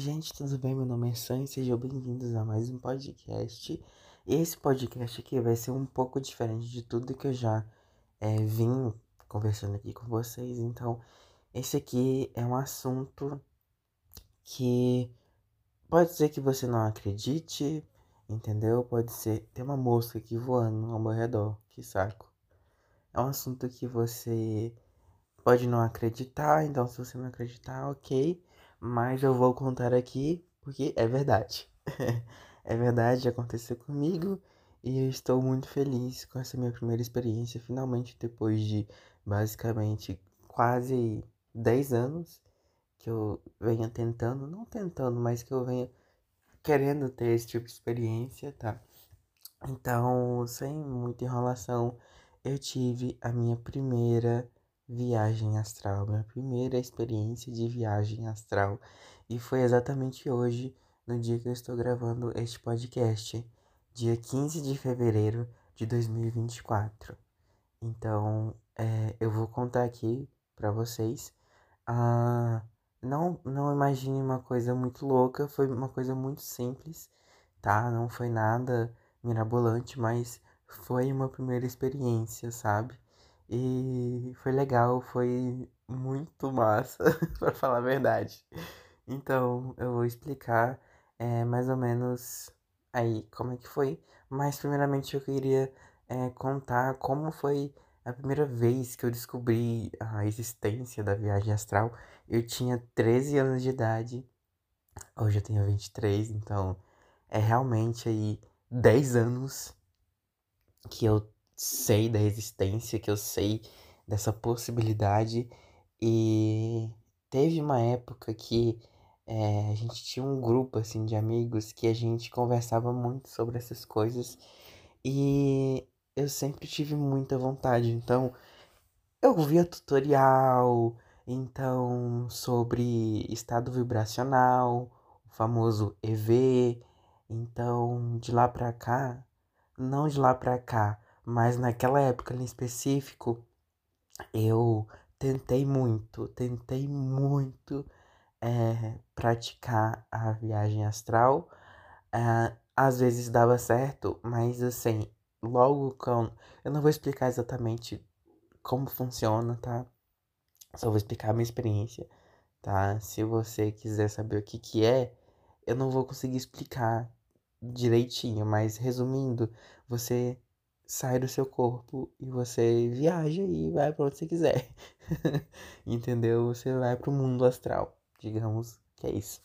gente, tudo bem? Meu nome é Sam e sejam bem-vindos a mais um podcast. Esse podcast aqui vai ser um pouco diferente de tudo que eu já é, vim conversando aqui com vocês. Então, esse aqui é um assunto que pode ser que você não acredite, entendeu? Pode ser. Tem uma mosca aqui voando ao meu redor, que saco. É um assunto que você pode não acreditar, então se você não acreditar, ok mas eu vou contar aqui porque é verdade. é verdade, aconteceu comigo e eu estou muito feliz com essa minha primeira experiência. Finalmente, depois de basicamente quase 10 anos que eu venho tentando, não tentando, mas que eu venho querendo ter esse tipo de experiência, tá? Então, sem muita enrolação, eu tive a minha primeira viagem astral, minha primeira experiência de viagem astral. E foi exatamente hoje, no dia que eu estou gravando este podcast, dia 15 de fevereiro de 2024. Então, é, eu vou contar aqui para vocês. Ah, não, não imagine uma coisa muito louca, foi uma coisa muito simples, tá? Não foi nada mirabolante, mas foi uma primeira experiência, sabe? E foi legal, foi muito massa, para falar a verdade. Então, eu vou explicar é, mais ou menos aí como é que foi. Mas, primeiramente, eu queria é, contar como foi a primeira vez que eu descobri a existência da viagem astral. Eu tinha 13 anos de idade, hoje eu tenho 23, então é realmente aí 10 anos que eu sei da existência, que eu sei dessa possibilidade. E teve uma época que é, a gente tinha um grupo assim de amigos que a gente conversava muito sobre essas coisas e eu sempre tive muita vontade. Então eu via tutorial, então sobre estado vibracional, o famoso EV. Então de lá pra cá, não de lá pra cá, mas naquela época em específico, eu tentei muito, tentei muito é, praticar a viagem astral. É, às vezes dava certo, mas assim, logo com. Eu não vou explicar exatamente como funciona, tá? Só vou explicar a minha experiência, tá? Se você quiser saber o que que é, eu não vou conseguir explicar direitinho, mas resumindo, você sai do seu corpo e você viaja e vai para onde você quiser. Entendeu? Você vai para o mundo astral, digamos que é isso.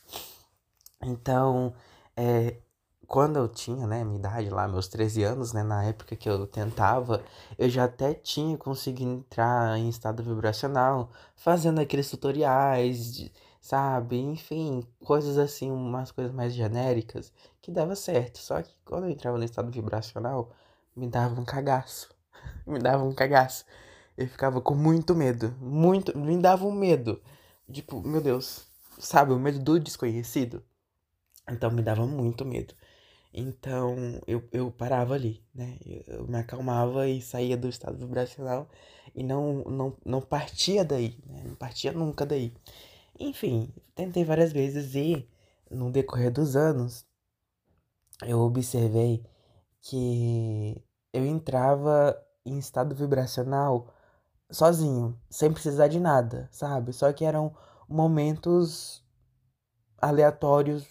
Então, é, quando eu tinha, né, minha idade lá, meus 13 anos, né, na época que eu tentava, eu já até tinha conseguido entrar em estado vibracional, fazendo aqueles tutoriais, de, sabe? Enfim, coisas assim, umas coisas mais genéricas, que dava certo. Só que quando eu entrava no estado vibracional, me dava um cagaço. me dava um cagaço. Eu ficava com muito medo. Muito. Me dava um medo. Tipo, meu Deus. Sabe, o medo do desconhecido? Então me dava muito medo. Então eu, eu parava ali, né? Eu, me acalmava e saía do estado vibracional e não, não, não partia daí, né? Não partia nunca daí. Enfim, tentei várias vezes e no decorrer dos anos eu observei que eu entrava em estado vibracional sozinho, sem precisar de nada, sabe? Só que eram momentos aleatórios,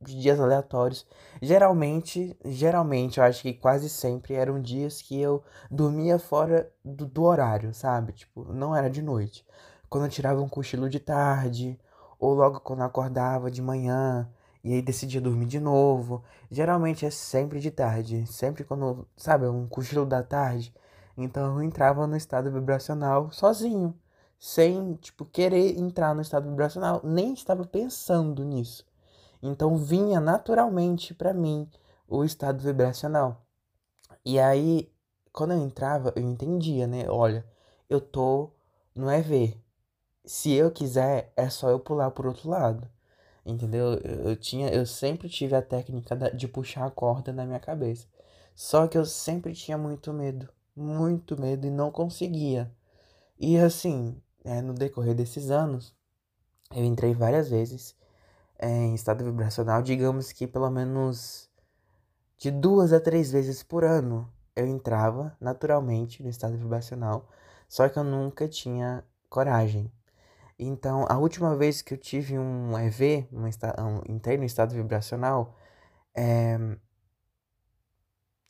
dias aleatórios. Geralmente, geralmente, eu acho que quase sempre eram dias que eu dormia fora do, do horário, sabe? Tipo, não era de noite. Quando eu tirava um cochilo de tarde, ou logo quando eu acordava de manhã, e aí decidia dormir de novo. Geralmente é sempre de tarde, sempre quando, sabe, um cochilo da tarde. Então eu entrava no estado vibracional sozinho, sem, tipo, querer entrar no estado vibracional, nem estava pensando nisso. Então vinha naturalmente para mim o estado vibracional. E aí, quando eu entrava, eu entendia, né? Olha, eu tô no EV. Se eu quiser, é só eu pular pro outro lado. Entendeu? Eu, tinha, eu sempre tive a técnica de puxar a corda na minha cabeça. Só que eu sempre tinha muito medo, muito medo e não conseguia. E assim, é, no decorrer desses anos, eu entrei várias vezes. é, em estado vibracional, digamos que pelo menos de duas a três vezes por ano eu entrava naturalmente no estado vibracional, só que eu nunca tinha coragem. Então, a última vez que eu tive um EV, um, um, entrei no estado vibracional, é,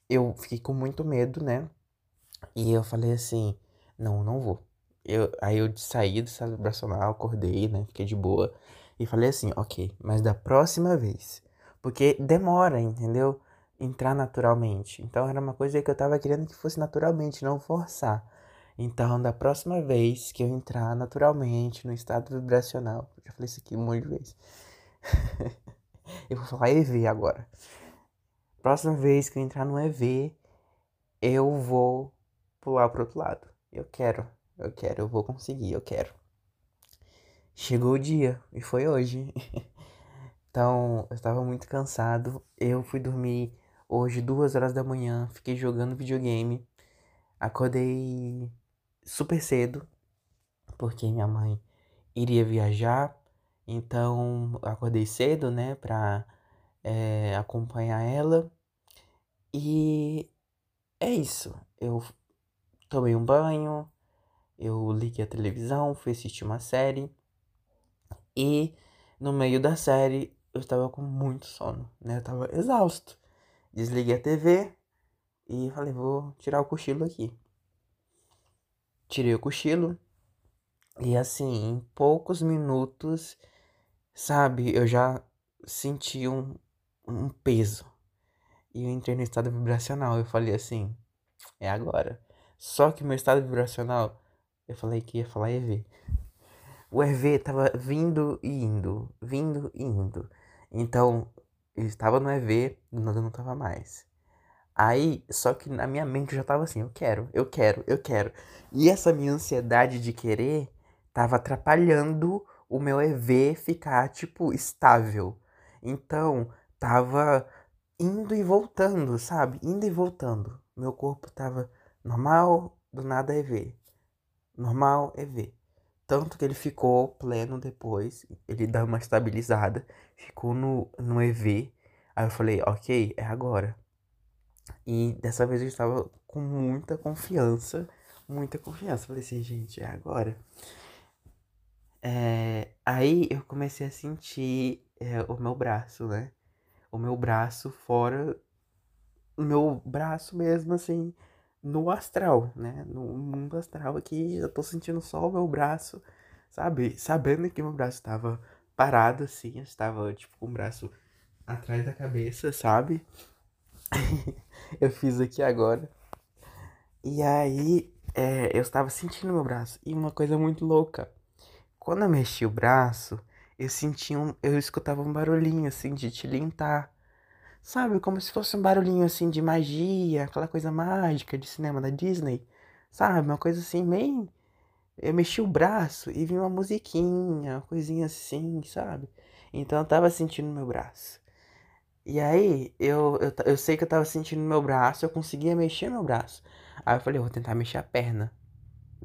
eu fiquei com muito medo, né? E eu falei assim, não, não vou. Eu, aí eu saí do estado vibracional, acordei, né? Fiquei de boa. E falei assim, ok, mas da próxima vez. Porque demora, entendeu? Entrar naturalmente. Então era uma coisa que eu tava querendo que fosse naturalmente, não forçar. Então, da próxima vez que eu entrar naturalmente no estado vibracional, já falei isso aqui um monte de vezes. eu vou falar EV agora. Próxima vez que eu entrar no EV, eu vou pular pro outro lado. Eu quero, eu quero, eu vou conseguir, eu quero. Chegou o dia e foi hoje. então, eu estava muito cansado. Eu fui dormir hoje duas horas da manhã, fiquei jogando videogame. Acordei super cedo, porque minha mãe iria viajar. Então, acordei cedo, né, pra é, acompanhar ela. E é isso. Eu tomei um banho, eu liguei a televisão, fui assistir uma série. E no meio da série eu estava com muito sono, né? Eu estava exausto. Desliguei a TV e falei, vou tirar o cochilo aqui. Tirei o cochilo e assim, em poucos minutos, sabe, eu já senti um, um peso. E eu entrei no estado vibracional. Eu falei assim, é agora. Só que meu estado vibracional, eu falei que ia falar EV. O EV tava vindo e indo, vindo e indo. Então, eu estava no EV, do nada não tava mais. Aí, só que na minha mente eu já tava assim, eu quero, eu quero, eu quero. E essa minha ansiedade de querer tava atrapalhando o meu EV ficar, tipo, estável. Então, tava indo e voltando, sabe? Indo e voltando. Meu corpo tava normal, do nada EV. Normal, EV. Tanto que ele ficou pleno depois. Ele dá uma estabilizada. Ficou no, no EV. Aí eu falei, ok, é agora. E dessa vez eu estava com muita confiança. Muita confiança. Falei assim, gente, é agora. É, aí eu comecei a sentir é, o meu braço, né? O meu braço fora. O meu braço mesmo, assim, no astral, né? No mundo astral aqui, eu tô sentindo só o meu braço, sabe? Sabendo que meu braço estava parado assim, eu estava tipo com o braço atrás da cabeça, sabe? eu fiz aqui agora. E aí, é, eu estava sentindo meu braço. E uma coisa muito louca. Quando eu mexi o braço, eu sentia um. Eu escutava um barulhinho assim de tilintar. Sabe, como se fosse um barulhinho assim de magia, aquela coisa mágica de cinema da Disney. Sabe, uma coisa assim, meio. Eu mexi o braço e vi uma musiquinha, uma coisinha assim, sabe? Então eu tava sentindo meu braço. E aí, eu, eu, eu sei que eu tava sentindo meu braço, eu conseguia mexer meu braço. Aí eu falei, eu vou tentar mexer a perna.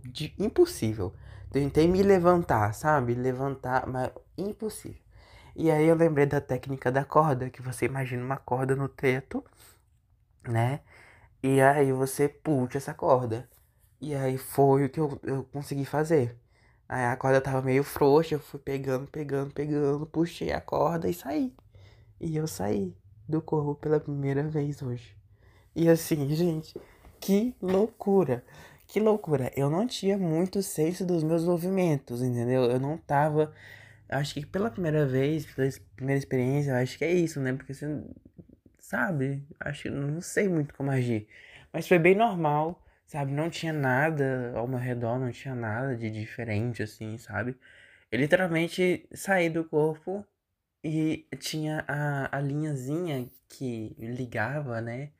De, impossível. Tentei me levantar, sabe? Levantar, mas impossível. E aí eu lembrei da técnica da corda, que você imagina uma corda no teto, né? E aí você puxa essa corda. E aí foi o que eu, eu consegui fazer. Aí a corda tava meio frouxa, eu fui pegando, pegando, pegando, puxei a corda e saí. E eu saí do corpo pela primeira vez hoje. E assim, gente, que loucura! Que loucura! Eu não tinha muito senso dos meus movimentos, entendeu? Eu não tava acho que pela primeira vez, pela primeira experiência, eu acho que é isso, né? Porque você sabe, acho que não sei muito como agir. Mas foi bem normal, sabe? Não tinha nada ao meu redor, não tinha nada de diferente, assim, sabe? Eu literalmente saí do corpo e tinha a, a linhazinha que ligava, né?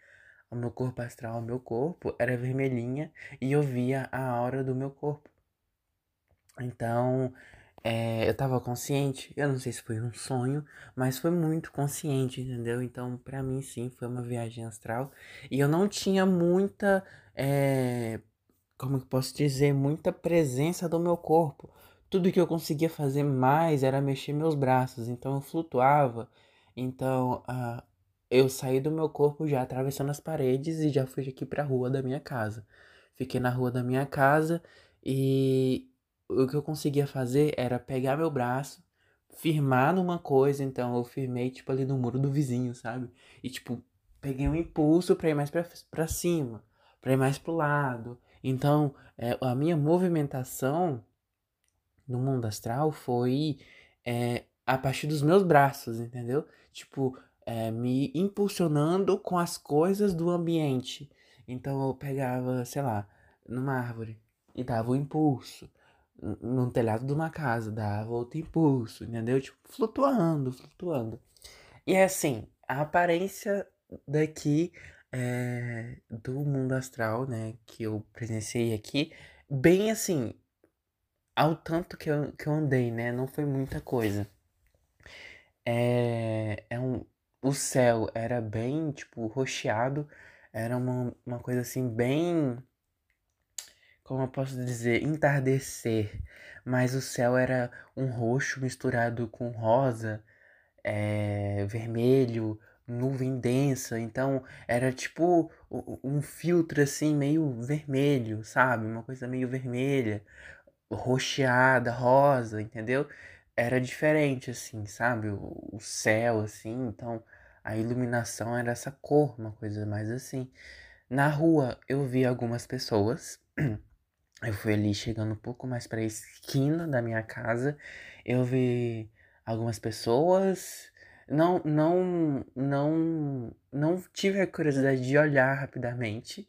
O meu corpo astral ao meu corpo era vermelhinha e eu via a aura do meu corpo. Então, é, eu tava consciente, eu não sei se foi um sonho, mas foi muito consciente, entendeu? Então, para mim, sim, foi uma viagem astral. E eu não tinha muita, é, como que posso dizer, muita presença do meu corpo. Tudo que eu conseguia fazer mais era mexer meus braços, então eu flutuava. Então, uh, eu saí do meu corpo já atravessando as paredes e já fui aqui para a rua da minha casa. Fiquei na rua da minha casa e o que eu conseguia fazer era pegar meu braço, firmar numa coisa, então eu firmei tipo ali no muro do vizinho, sabe? E tipo, peguei um impulso para ir mais para cima, para ir mais pro lado. Então, é, a minha movimentação no mundo astral foi é, a partir dos meus braços, entendeu? Tipo, é, me impulsionando com as coisas do ambiente. Então eu pegava, sei lá, numa árvore e dava um impulso. No telhado de uma casa, dava outro impulso, entendeu? Tipo, flutuando, flutuando. E é assim, a aparência daqui é, do mundo astral, né, que eu presenciei aqui, bem assim, ao tanto que eu, que eu andei, né, não foi muita coisa. É, é um, o céu era bem, tipo, rocheado, era uma, uma coisa assim, bem. Como eu posso dizer? Entardecer. Mas o céu era um roxo misturado com rosa, é, vermelho, nuvem densa. Então era tipo um filtro assim, meio vermelho, sabe? Uma coisa meio vermelha, roxeada, rosa, entendeu? Era diferente, assim, sabe? O, o céu, assim. Então a iluminação era essa cor, uma coisa mais assim. Na rua eu vi algumas pessoas. Eu fui ali chegando um pouco mais para a esquina da minha casa. Eu vi algumas pessoas. Não, não, não, não tive a curiosidade de olhar rapidamente,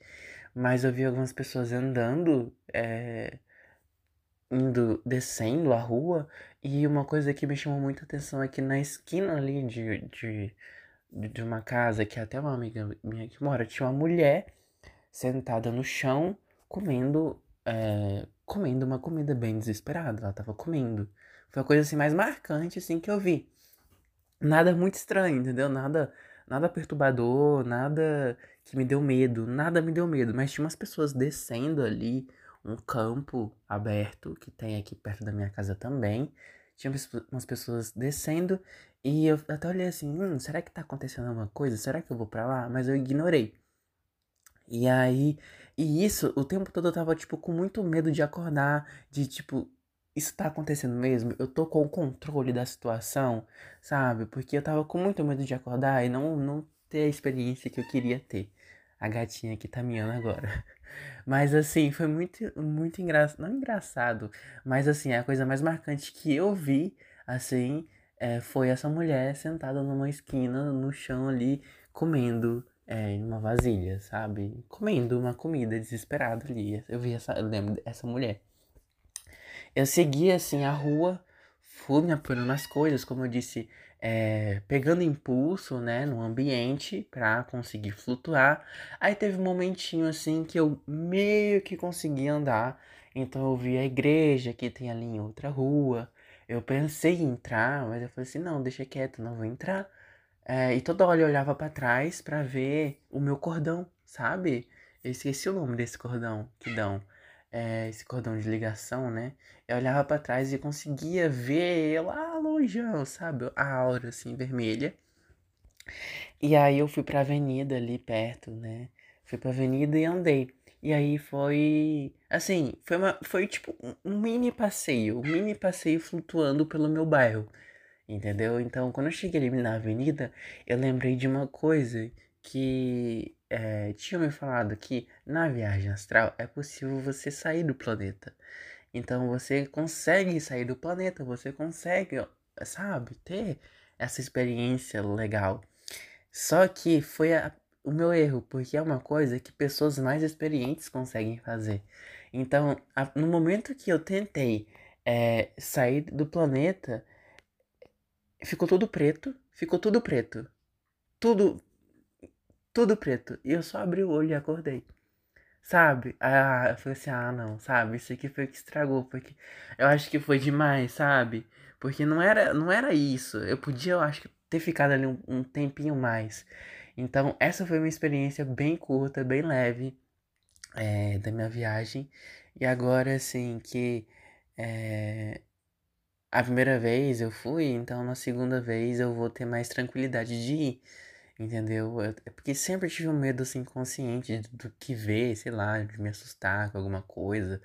mas eu vi algumas pessoas andando, é, indo, descendo a rua. E uma coisa que me chamou muita atenção é que na esquina ali de, de de uma casa que até uma amiga minha que mora tinha uma mulher sentada no chão comendo é, comendo uma comida bem desesperada. Ela tava comendo. Foi a coisa assim mais marcante assim que eu vi. Nada muito estranho, entendeu? Nada nada perturbador, nada que me deu medo, nada me deu medo, mas tinha umas pessoas descendo ali um campo aberto que tem aqui perto da minha casa também. Tinha umas pessoas descendo e eu até olhei assim, hum, será que tá acontecendo alguma coisa? Será que eu vou pra lá? Mas eu ignorei. E aí, e isso, o tempo todo eu tava, tipo, com muito medo de acordar, de, tipo, isso tá acontecendo mesmo? Eu tô com o controle da situação, sabe? Porque eu tava com muito medo de acordar e não, não ter a experiência que eu queria ter. A gatinha aqui tá miando agora. Mas assim, foi muito, muito engraçado. Não engraçado, mas assim, a coisa mais marcante que eu vi, assim, é, foi essa mulher sentada numa esquina, no chão ali, comendo é, em uma vasilha, sabe? Comendo uma comida desesperada ali. Eu vi essa, eu lembro dessa mulher. Eu segui assim a rua, fui me apurando nas coisas, como eu disse, é, pegando impulso, né, no ambiente para conseguir flutuar. Aí teve um momentinho assim que eu meio que consegui andar. Então eu vi a igreja que tem ali em outra rua. Eu pensei em entrar, mas eu falei assim, não, deixa quieto, não vou entrar. É, e toda hora eu olhava para trás para ver o meu cordão, sabe? Eu esqueci o nome desse cordão que dão. É, esse cordão de ligação, né? Eu olhava para trás e conseguia ver lá longe, sabe? A aura assim vermelha. E aí eu fui pra avenida ali perto, né? Fui pra avenida e andei. E aí foi. Assim, foi, uma, foi tipo um mini passeio. Um mini passeio flutuando pelo meu bairro. Entendeu? Então, quando eu cheguei ali na avenida, eu lembrei de uma coisa que é, tinha me falado que na viagem astral é possível você sair do planeta. Então você consegue sair do planeta, você consegue, sabe, ter essa experiência legal. Só que foi a, o meu erro, porque é uma coisa que pessoas mais experientes conseguem fazer. Então, a, no momento que eu tentei é, sair do planeta, ficou tudo preto, ficou tudo preto. Tudo, tudo preto. E eu só abri o olho e acordei. Sabe? Ah, eu falei assim, ah, não, sabe? Isso aqui foi o que estragou, porque eu acho que foi demais, sabe? Porque não era, não era isso. Eu podia, eu acho, ter ficado ali um, um tempinho mais. Então, essa foi uma experiência bem curta, bem leve é, da minha viagem. E agora, assim, que é, a primeira vez eu fui, então na segunda vez eu vou ter mais tranquilidade de ir. Entendeu? É porque sempre tive um medo assim consciente do que ver, sei lá, de me assustar com alguma coisa,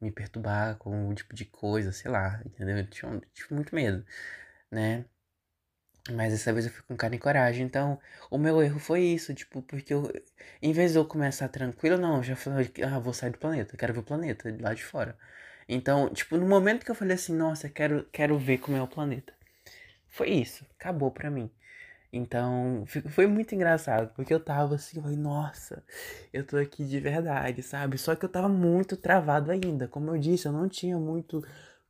me perturbar com algum tipo de coisa, sei lá, entendeu? Eu tive, tive muito medo, né? Mas dessa vez eu fui com cara e coragem. Então, o meu erro foi isso, tipo, porque eu, em vez de eu começar tranquilo, não, eu já falei, ah, vou sair do planeta, quero ver o planeta lá de fora. Então, tipo, no momento que eu falei assim, nossa, quero, quero ver como é o planeta. Foi isso, acabou pra mim. Então, foi muito engraçado, porque eu tava assim, eu falei, nossa, eu tô aqui de verdade, sabe? Só que eu tava muito travado ainda. Como eu disse, eu não tinha muito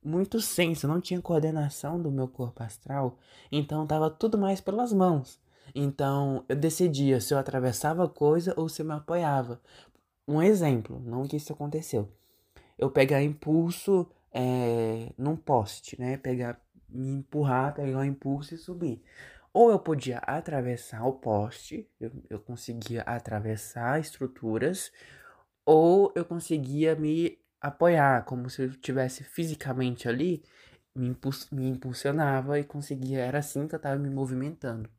muito senso, não tinha coordenação do meu corpo astral, então tava tudo mais pelas mãos. Então eu decidia se eu atravessava coisa ou se eu me apoiava. Um exemplo, não que isso aconteceu. Eu pegar impulso é, num poste, né? Pegar, me empurrar, pegar o impulso e subir. Ou eu podia atravessar o poste, eu, eu conseguia atravessar estruturas, ou eu conseguia me apoiar, como se eu estivesse fisicamente ali, me, impuls me impulsionava e conseguia. Era assim que eu tava me movimentando.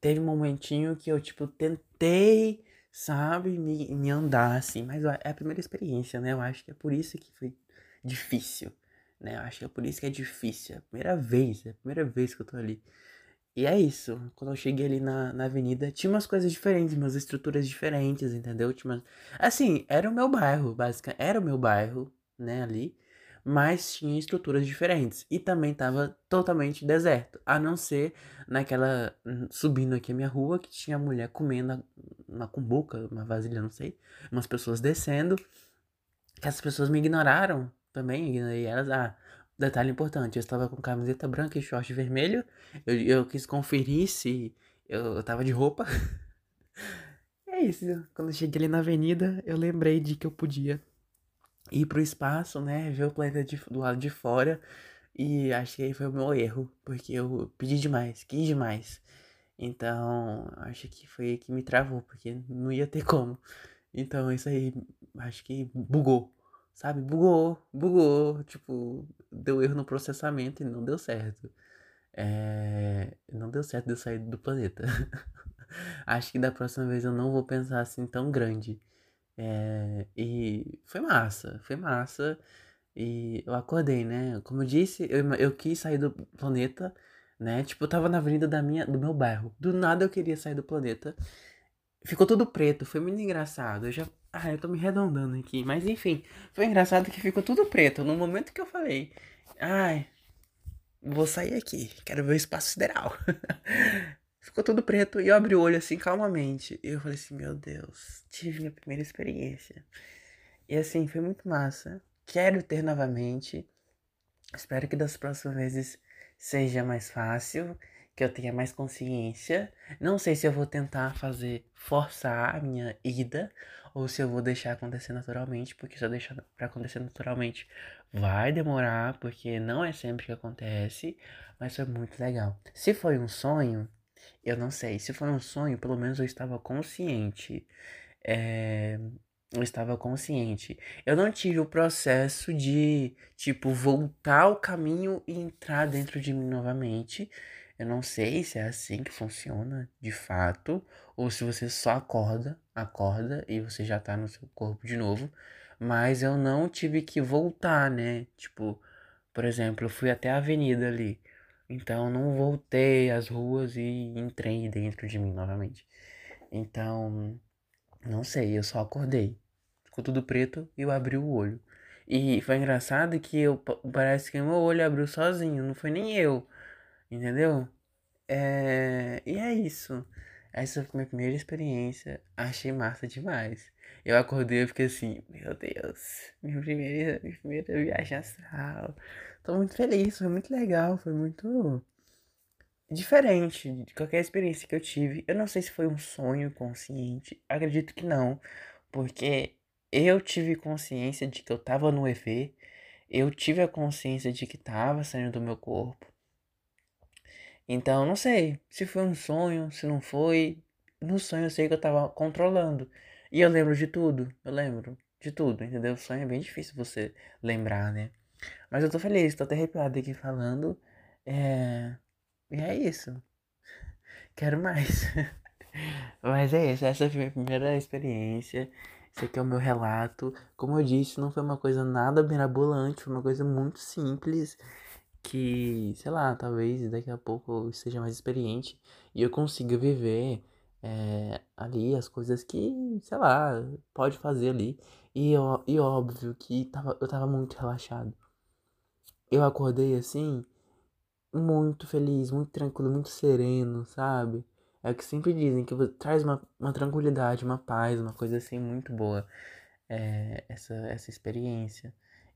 Teve um momentinho que eu, tipo, tentei, sabe, me, me andar assim, mas é a primeira experiência, né? Eu acho que é por isso que foi difícil, né? Acho que é por isso que é difícil. É a primeira vez, é a primeira vez que eu tô ali. E é isso. Quando eu cheguei ali na, na avenida, tinha umas coisas diferentes, umas estruturas diferentes, entendeu? Tinha umas... Assim, era o meu bairro, basicamente. Era o meu bairro, né, ali. Mas tinha estruturas diferentes. E também tava totalmente deserto. A não ser naquela. Subindo aqui a minha rua, que tinha mulher comendo uma cumbuca, uma vasilha, não sei. Umas pessoas descendo. Que as pessoas me ignoraram também. Ignorei elas. Ah, Detalhe importante, eu estava com camiseta branca e short vermelho. Eu, eu quis conferir se eu, eu tava de roupa. é isso. Quando eu cheguei ali na avenida, eu lembrei de que eu podia ir pro espaço, né? Ver o planeta de, do lado de fora. E acho que aí foi o meu erro, porque eu pedi demais, quis demais. Então, acho que foi que me travou, porque não ia ter como. Então, isso aí, acho que bugou sabe? Bugou, bugou, tipo, deu erro no processamento e não deu certo. É... Não deu certo de eu sair do planeta. Acho que da próxima vez eu não vou pensar assim tão grande. É... E foi massa, foi massa. E eu acordei, né? Como eu disse, eu, eu quis sair do planeta, né? Tipo, eu tava na avenida da minha, do meu bairro. Do nada eu queria sair do planeta. Ficou tudo preto, foi muito engraçado. Eu já ah, eu tô me redondando aqui. Mas enfim, foi engraçado que ficou tudo preto. No momento que eu falei, ai, vou sair aqui, quero ver o espaço sideral. ficou tudo preto e eu abri o olho assim calmamente. E eu falei assim, meu Deus, tive minha primeira experiência. E assim, foi muito massa. Quero ter novamente. Espero que das próximas vezes seja mais fácil que eu tenha mais consciência. Não sei se eu vou tentar fazer forçar a minha ida ou se eu vou deixar acontecer naturalmente, porque se eu deixar para acontecer naturalmente vai demorar, porque não é sempre que acontece, mas foi muito legal. Se foi um sonho, eu não sei. Se foi um sonho, pelo menos eu estava consciente. É, eu estava consciente. Eu não tive o processo de, tipo, voltar ao caminho e entrar dentro de mim novamente. Eu não sei se é assim que funciona de fato, ou se você só acorda, acorda e você já tá no seu corpo de novo. Mas eu não tive que voltar, né? Tipo, por exemplo, eu fui até a avenida ali. Então não voltei às ruas e entrei dentro de mim novamente. Então, não sei, eu só acordei. Ficou tudo preto e eu abri o olho. E foi engraçado que eu parece que meu olho abriu sozinho, não foi nem eu. Entendeu? É... E é isso. Essa foi minha primeira experiência. Achei massa demais. Eu acordei e fiquei assim, meu Deus, minha primeira, minha primeira viagem astral. Tô muito feliz, foi muito legal, foi muito diferente de qualquer experiência que eu tive. Eu não sei se foi um sonho consciente, acredito que não, porque eu tive consciência de que eu tava no EV, eu tive a consciência de que tava saindo do meu corpo. Então, não sei se foi um sonho, se não foi. No sonho eu sei que eu tava controlando. E eu lembro de tudo, eu lembro de tudo, entendeu? Sonho é bem difícil você lembrar, né? Mas eu tô feliz, tô até arrepiado aqui falando. É... E é isso. Quero mais. Mas é isso, essa foi a minha primeira experiência. Esse aqui é o meu relato. Como eu disse, não foi uma coisa nada mirabolante, foi uma coisa muito simples. Que, sei lá, talvez daqui a pouco eu esteja mais experiente e eu consiga viver é, ali as coisas que, sei lá, pode fazer ali. E, e óbvio que tava, eu tava muito relaxado. Eu acordei assim, muito feliz, muito tranquilo, muito sereno, sabe? É o que sempre dizem, que traz uma, uma tranquilidade, uma paz, uma coisa assim muito boa. É, essa, essa experiência.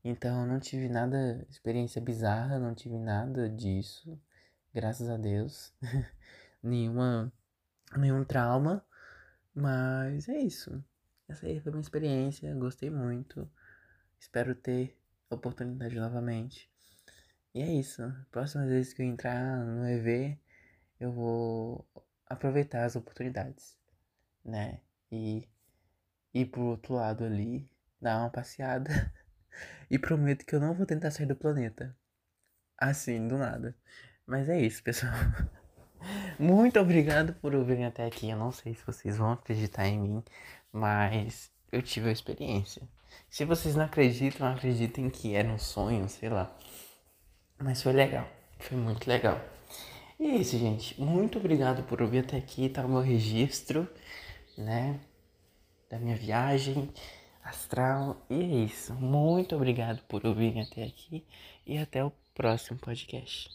Então, não tive nada, experiência bizarra, não tive nada disso, graças a Deus. Nenhuma, nenhum trauma, mas é isso. Essa aí foi minha experiência, gostei muito. Espero ter oportunidade novamente. E é isso. Próximas vezes que eu entrar no EV, eu vou aproveitar as oportunidades, né? E ir pro outro lado ali, dar uma passeada. e prometo que eu não vou tentar sair do planeta. Assim, do nada. Mas é isso, pessoal. Muito obrigado por ouvirem até aqui. Eu não sei se vocês vão acreditar em mim, mas eu tive a experiência. Se vocês não acreditam, acreditem que era um sonho, sei lá. Mas foi legal. Foi muito legal. E é isso, gente. Muito obrigado por ouvir até aqui. Tá o meu registro, né? Da minha viagem astral. E é isso. Muito obrigado por ouvirem até aqui. E até o próximo podcast.